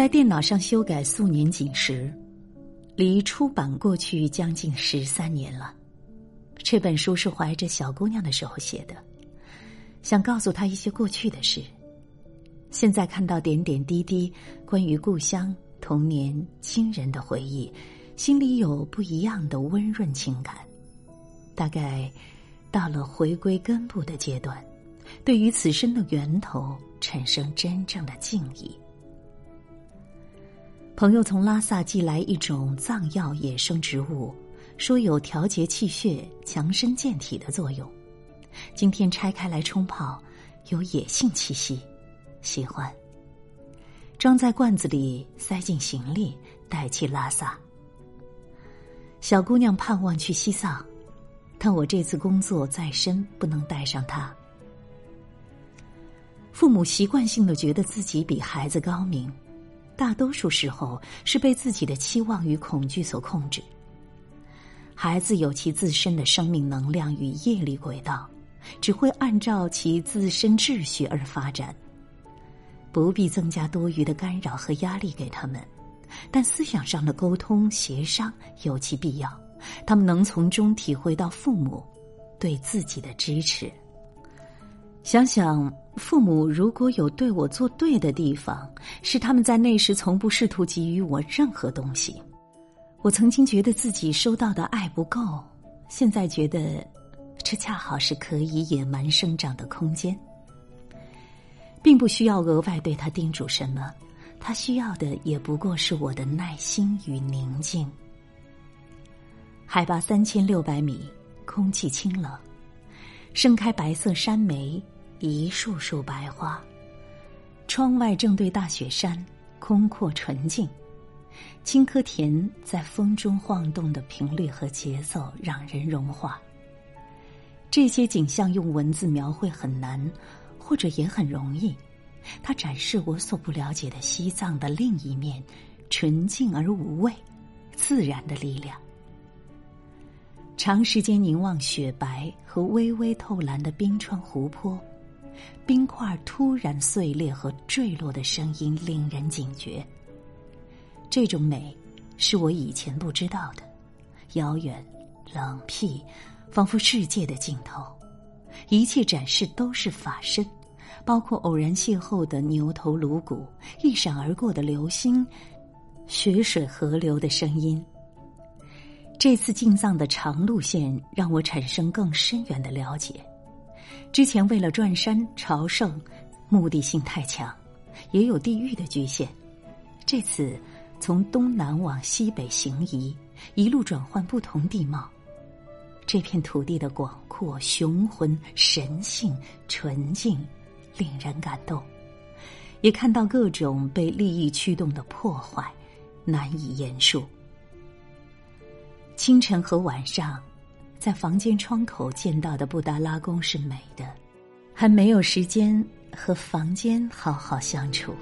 在电脑上修改素年锦时，离出版过去将近十三年了。这本书是怀着小姑娘的时候写的，想告诉她一些过去的事。现在看到点点滴滴关于故乡、童年、亲人的回忆，心里有不一样的温润情感。大概到了回归根部的阶段，对于此生的源头产生真正的敬意。朋友从拉萨寄来一种藏药野生植物，说有调节气血、强身健体的作用。今天拆开来冲泡，有野性气息，喜欢。装在罐子里，塞进行李，带去拉萨。小姑娘盼望去西藏，但我这次工作在身，不能带上她。父母习惯性的觉得自己比孩子高明。大多数时候是被自己的期望与恐惧所控制。孩子有其自身的生命能量与业力轨道，只会按照其自身秩序而发展，不必增加多余的干扰和压力给他们。但思想上的沟通协商有其必要，他们能从中体会到父母对自己的支持。想想父母如果有对我做对的地方，是他们在那时从不试图给予我任何东西。我曾经觉得自己收到的爱不够，现在觉得这恰好是可以野蛮生长的空间，并不需要额外对他叮嘱什么。他需要的也不过是我的耐心与宁静。海拔三千六百米，空气清冷。盛开白色山梅，一束束白花。窗外正对大雪山，空阔纯净。青稞田在风中晃动的频率和节奏让人融化。这些景象用文字描绘很难，或者也很容易。它展示我所不了解的西藏的另一面，纯净而无畏，自然的力量。长时间凝望雪白和微微透蓝的冰川湖泊，冰块突然碎裂和坠落的声音令人警觉。这种美是我以前不知道的，遥远、冷僻，仿佛世界的尽头。一切展示都是法身，包括偶然邂逅的牛头颅骨、一闪而过的流星、雪水河流的声音。这次进藏的长路线让我产生更深远的了解。之前为了转山朝圣，目的性太强，也有地域的局限。这次从东南往西北行移，一路转换不同地貌。这片土地的广阔、雄浑、神性、纯净，令人感动。也看到各种被利益驱动的破坏，难以言述。清晨和晚上，在房间窗口见到的布达拉宫是美的，还没有时间和房间好好相处。